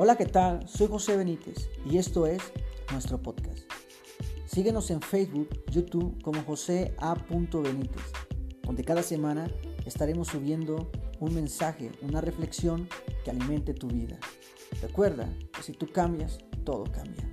Hola, ¿qué tal? Soy José Benítez y esto es nuestro podcast. Síguenos en Facebook, YouTube como José A. Benítez, donde cada semana estaremos subiendo un mensaje, una reflexión que alimente tu vida. Recuerda que si tú cambias, todo cambia.